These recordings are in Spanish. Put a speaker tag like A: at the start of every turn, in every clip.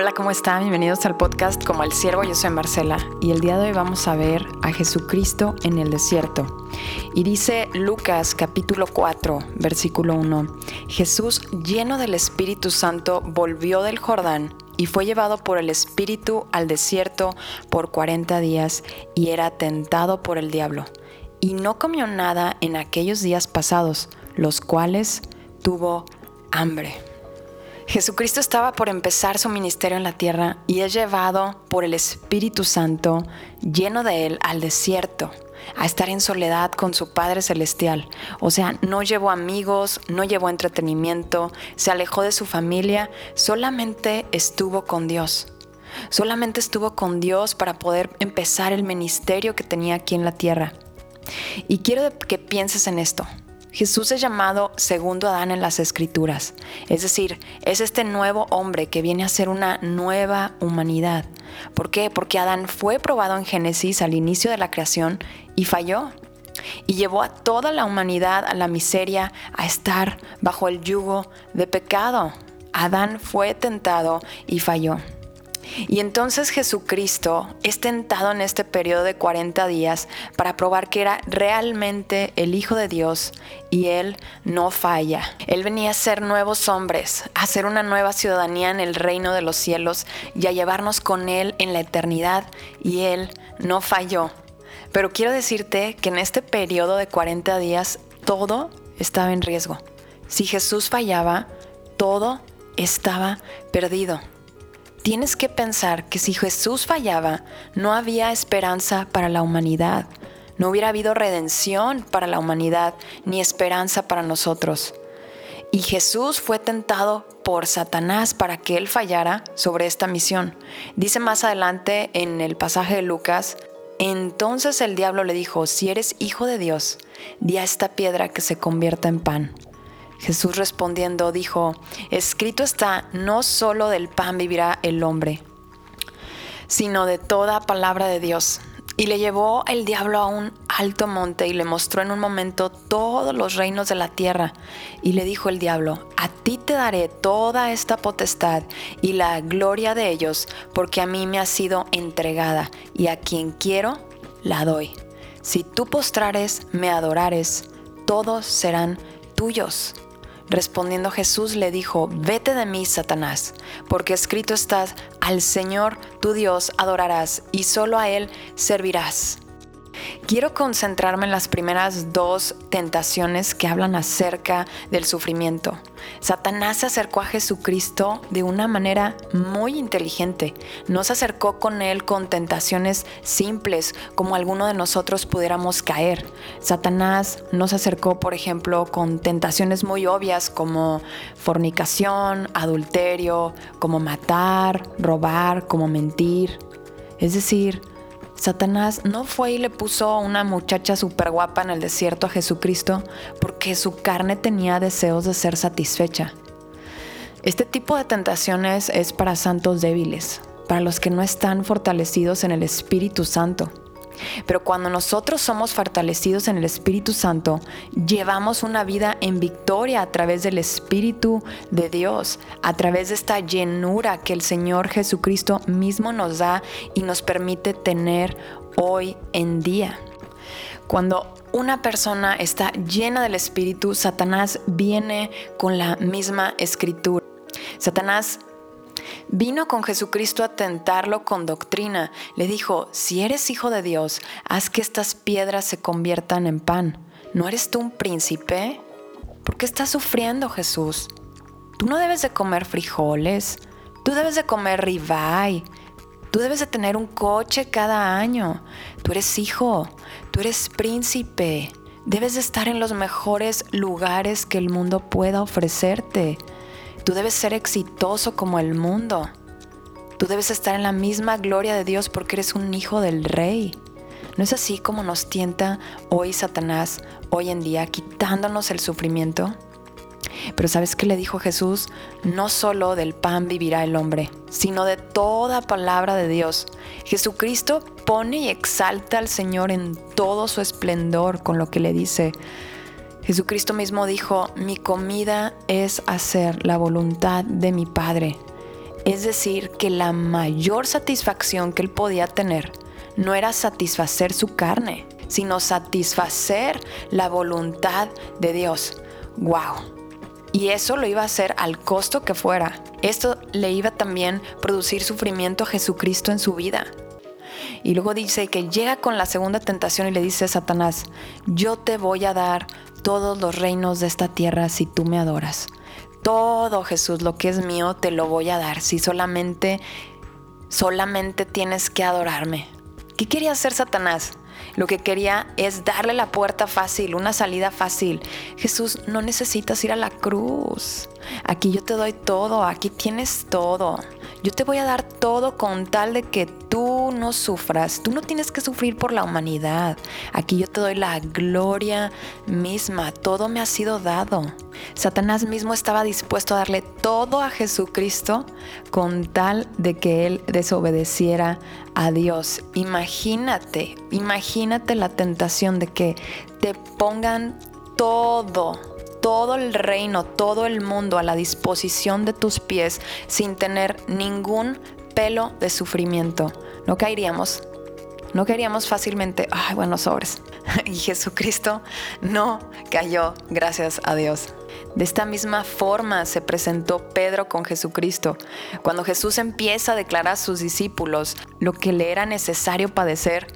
A: Hola, ¿cómo están? Bienvenidos al podcast Como el Siervo, yo soy Marcela y el día de hoy vamos a ver a Jesucristo en el desierto. Y dice Lucas capítulo 4, versículo 1, Jesús lleno del Espíritu Santo volvió del Jordán y fue llevado por el Espíritu al desierto por 40 días y era tentado por el diablo. Y no comió nada en aquellos días pasados, los cuales tuvo hambre. Jesucristo estaba por empezar su ministerio en la tierra y es llevado por el Espíritu Santo, lleno de él, al desierto, a estar en soledad con su Padre Celestial. O sea, no llevó amigos, no llevó entretenimiento, se alejó de su familia, solamente estuvo con Dios. Solamente estuvo con Dios para poder empezar el ministerio que tenía aquí en la tierra. Y quiero que pienses en esto. Jesús es llamado segundo Adán en las escrituras, es decir, es este nuevo hombre que viene a ser una nueva humanidad. ¿Por qué? Porque Adán fue probado en Génesis al inicio de la creación y falló. Y llevó a toda la humanidad a la miseria, a estar bajo el yugo de pecado. Adán fue tentado y falló. Y entonces Jesucristo es tentado en este periodo de 40 días para probar que era realmente el Hijo de Dios y Él no falla. Él venía a ser nuevos hombres, a ser una nueva ciudadanía en el reino de los cielos y a llevarnos con Él en la eternidad y Él no falló. Pero quiero decirte que en este periodo de 40 días todo estaba en riesgo. Si Jesús fallaba, todo estaba perdido. Tienes que pensar que si Jesús fallaba, no había esperanza para la humanidad, no hubiera habido redención para la humanidad, ni esperanza para nosotros. Y Jesús fue tentado por Satanás para que él fallara sobre esta misión. Dice más adelante en el pasaje de Lucas, entonces el diablo le dijo, si eres hijo de Dios, di a esta piedra que se convierta en pan. Jesús respondiendo dijo, escrito está, no solo del pan vivirá el hombre, sino de toda palabra de Dios. Y le llevó el diablo a un alto monte y le mostró en un momento todos los reinos de la tierra. Y le dijo el diablo, a ti te daré toda esta potestad y la gloria de ellos, porque a mí me ha sido entregada, y a quien quiero, la doy. Si tú postrares, me adorares, todos serán tuyos. Respondiendo Jesús le dijo, vete de mí, Satanás, porque escrito estás, al Señor tu Dios adorarás y solo a Él servirás. Quiero concentrarme en las primeras dos tentaciones que hablan acerca del sufrimiento. Satanás se acercó a Jesucristo de una manera muy inteligente. No se acercó con él con tentaciones simples como alguno de nosotros pudiéramos caer. Satanás no se acercó, por ejemplo, con tentaciones muy obvias como fornicación, adulterio, como matar, robar, como mentir. Es decir, Satanás no fue y le puso una muchacha súper guapa en el desierto a Jesucristo porque su carne tenía deseos de ser satisfecha. Este tipo de tentaciones es para santos débiles, para los que no están fortalecidos en el Espíritu Santo. Pero cuando nosotros somos fortalecidos en el Espíritu Santo, llevamos una vida en victoria a través del Espíritu de Dios, a través de esta llenura que el Señor Jesucristo mismo nos da y nos permite tener hoy en día. Cuando una persona está llena del Espíritu, Satanás viene con la misma escritura. Satanás Vino con Jesucristo a tentarlo con doctrina. Le dijo, si eres hijo de Dios, haz que estas piedras se conviertan en pan. ¿No eres tú un príncipe? ¿Por qué estás sufriendo, Jesús? Tú no debes de comer frijoles, tú debes de comer ribeye, tú debes de tener un coche cada año. Tú eres hijo, tú eres príncipe, debes de estar en los mejores lugares que el mundo pueda ofrecerte. Tú debes ser exitoso como el mundo. Tú debes estar en la misma gloria de Dios porque eres un hijo del rey. ¿No es así como nos tienta hoy Satanás, hoy en día, quitándonos el sufrimiento? Pero ¿sabes qué le dijo Jesús? No solo del pan vivirá el hombre, sino de toda palabra de Dios. Jesucristo pone y exalta al Señor en todo su esplendor con lo que le dice, Jesucristo mismo dijo, mi comida es hacer la voluntad de mi Padre. Es decir, que la mayor satisfacción que él podía tener no era satisfacer su carne, sino satisfacer la voluntad de Dios. ¡Wow! Y eso lo iba a hacer al costo que fuera. Esto le iba también producir sufrimiento a Jesucristo en su vida. Y luego dice que llega con la segunda tentación y le dice a Satanás, yo te voy a dar todos los reinos de esta tierra si tú me adoras. Todo Jesús, lo que es mío, te lo voy a dar si solamente, solamente tienes que adorarme. ¿Qué quería hacer Satanás? Lo que quería es darle la puerta fácil, una salida fácil. Jesús, no necesitas ir a la cruz. Aquí yo te doy todo, aquí tienes todo. Yo te voy a dar todo con tal de que tú no sufras. Tú no tienes que sufrir por la humanidad. Aquí yo te doy la gloria misma. Todo me ha sido dado. Satanás mismo estaba dispuesto a darle todo a Jesucristo con tal de que él desobedeciera a Dios. Imagínate, imagínate la tentación de que te pongan todo todo el reino, todo el mundo a la disposición de tus pies sin tener ningún pelo de sufrimiento. No caeríamos, no caeríamos fácilmente, ay, buenos sobres. Y Jesucristo no cayó, gracias a Dios. De esta misma forma se presentó Pedro con Jesucristo. Cuando Jesús empieza a declarar a sus discípulos lo que le era necesario padecer,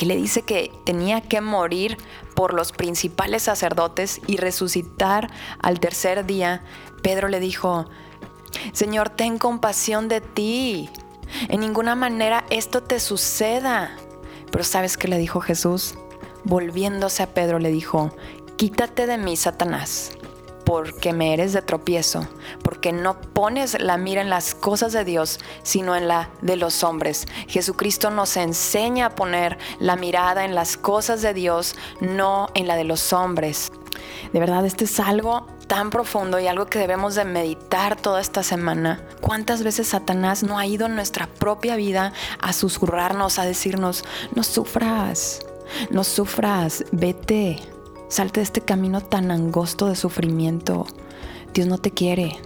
A: que le dice que tenía que morir por los principales sacerdotes y resucitar al tercer día, Pedro le dijo, Señor, ten compasión de ti. En ninguna manera esto te suceda. Pero ¿sabes qué le dijo Jesús? Volviéndose a Pedro le dijo, quítate de mí, Satanás porque me eres de tropiezo, porque no pones la mira en las cosas de Dios, sino en la de los hombres. Jesucristo nos enseña a poner la mirada en las cosas de Dios, no en la de los hombres. De verdad, este es algo tan profundo y algo que debemos de meditar toda esta semana. ¿Cuántas veces Satanás no ha ido en nuestra propia vida a susurrarnos, a decirnos, no sufras, no sufras, vete, Salte de este camino tan angosto de sufrimiento. Dios no te quiere.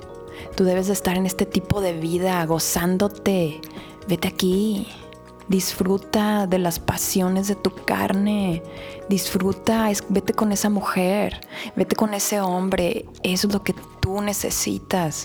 A: Tú debes de estar en este tipo de vida, gozándote. Vete aquí. Disfruta de las pasiones de tu carne. Disfruta, vete con esa mujer, vete con ese hombre. Eso es lo que tú necesitas.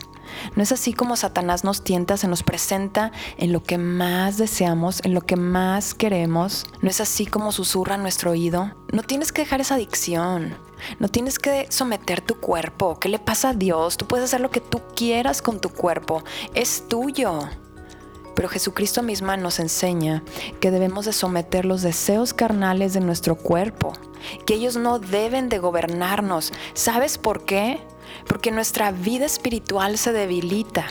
A: No es así como Satanás nos tienta, se nos presenta en lo que más deseamos, en lo que más queremos. No es así como susurra nuestro oído. No tienes que dejar esa adicción. No tienes que someter tu cuerpo. ¿Qué le pasa a Dios? Tú puedes hacer lo que tú quieras con tu cuerpo. Es tuyo. Pero Jesucristo misma nos enseña que debemos de someter los deseos carnales de nuestro cuerpo, que ellos no deben de gobernarnos. ¿Sabes por qué? Porque nuestra vida espiritual se debilita.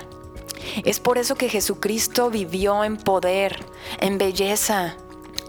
A: Es por eso que Jesucristo vivió en poder, en belleza.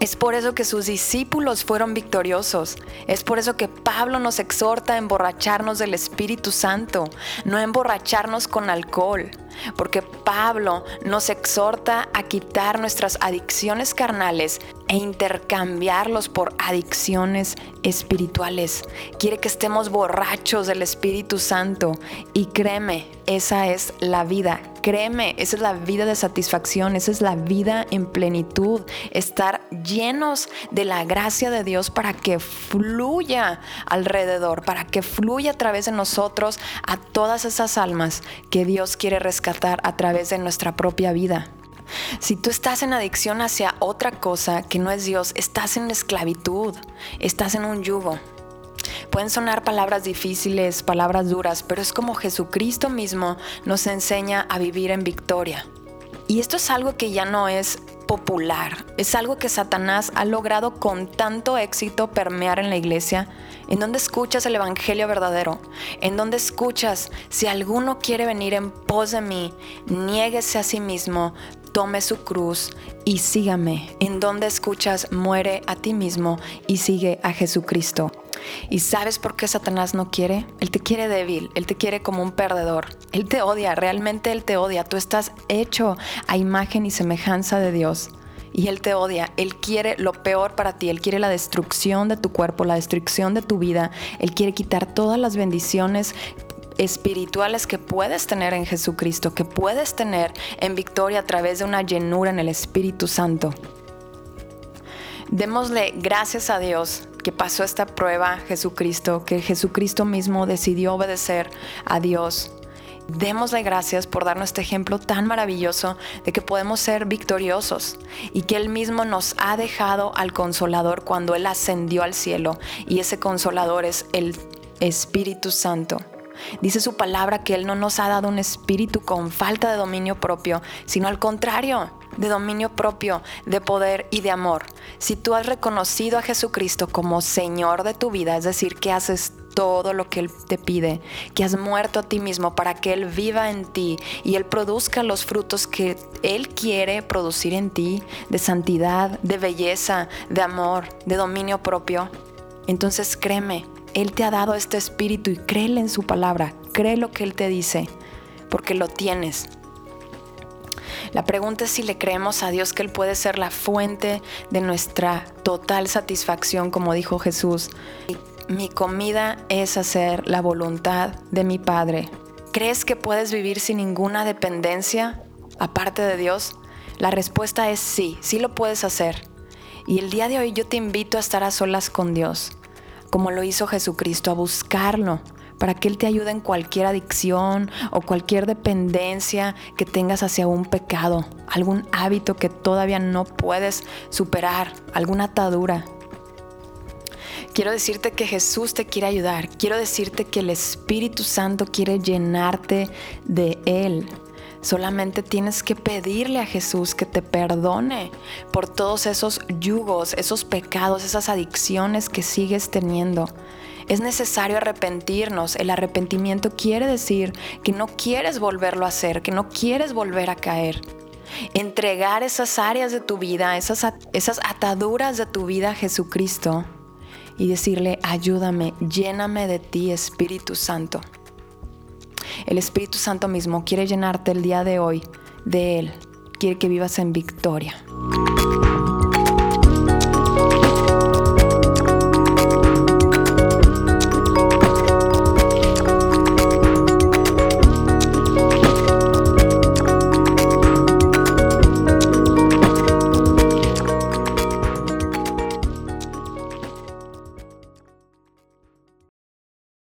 A: Es por eso que sus discípulos fueron victoriosos. Es por eso que Pablo nos exhorta a emborracharnos del Espíritu Santo, no a emborracharnos con alcohol porque Pablo nos exhorta a quitar nuestras adicciones carnales e intercambiarlos por adicciones espirituales. Quiere que estemos borrachos del Espíritu Santo y créeme, esa es la vida. Créeme, esa es la vida de satisfacción, esa es la vida en plenitud, estar llenos de la gracia de Dios para que fluya alrededor, para que fluya a través de nosotros a todas esas almas que Dios quiere rescatar a través de nuestra propia vida. Si tú estás en adicción hacia otra cosa que no es Dios, estás en esclavitud, estás en un yugo. Pueden sonar palabras difíciles, palabras duras, pero es como Jesucristo mismo nos enseña a vivir en victoria. Y esto es algo que ya no es popular, es algo que Satanás ha logrado con tanto éxito permear en la iglesia en donde escuchas el Evangelio verdadero, en donde escuchas, si alguno quiere venir en pos de mí, niéguese a sí mismo, tome su cruz y sígame, en donde escuchas, muere a ti mismo y sigue a Jesucristo. ¿Y sabes por qué Satanás no quiere? Él te quiere débil, él te quiere como un perdedor. Él te odia, realmente él te odia. Tú estás hecho a imagen y semejanza de Dios y Él te odia. Él quiere lo peor para ti. Él quiere la destrucción de tu cuerpo, la destrucción de tu vida. Él quiere quitar todas las bendiciones espirituales que puedes tener en Jesucristo, que puedes tener en victoria a través de una llenura en el Espíritu Santo. Démosle gracias a Dios que pasó esta prueba Jesucristo, que Jesucristo mismo decidió obedecer a Dios. Démosle gracias por darnos este ejemplo tan maravilloso de que podemos ser victoriosos y que Él mismo nos ha dejado al consolador cuando Él ascendió al cielo y ese consolador es el Espíritu Santo. Dice su palabra que Él no nos ha dado un espíritu con falta de dominio propio, sino al contrario, de dominio propio, de poder y de amor. Si tú has reconocido a Jesucristo como Señor de tu vida, es decir, que haces todo lo que Él te pide, que has muerto a ti mismo para que Él viva en ti y Él produzca los frutos que Él quiere producir en ti, de santidad, de belleza, de amor, de dominio propio, entonces créeme, Él te ha dado este espíritu y créele en su palabra, cree lo que Él te dice, porque lo tienes. La pregunta es si le creemos a Dios que Él puede ser la fuente de nuestra total satisfacción, como dijo Jesús. Mi comida es hacer la voluntad de mi Padre. ¿Crees que puedes vivir sin ninguna dependencia aparte de Dios? La respuesta es sí, sí lo puedes hacer. Y el día de hoy yo te invito a estar a solas con Dios, como lo hizo Jesucristo, a buscarlo, para que Él te ayude en cualquier adicción o cualquier dependencia que tengas hacia un pecado, algún hábito que todavía no puedes superar, alguna atadura. Quiero decirte que Jesús te quiere ayudar, quiero decirte que el Espíritu Santo quiere llenarte de Él. Solamente tienes que pedirle a Jesús que te perdone por todos esos yugos, esos pecados, esas adicciones que sigues teniendo. Es necesario arrepentirnos. El arrepentimiento quiere decir que no quieres volverlo a hacer, que no quieres volver a caer. Entregar esas áreas de tu vida, esas, esas ataduras de tu vida a Jesucristo y decirle, ayúdame, lléname de ti, Espíritu Santo. El Espíritu Santo mismo quiere llenarte el día de hoy de Él, quiere que vivas en victoria.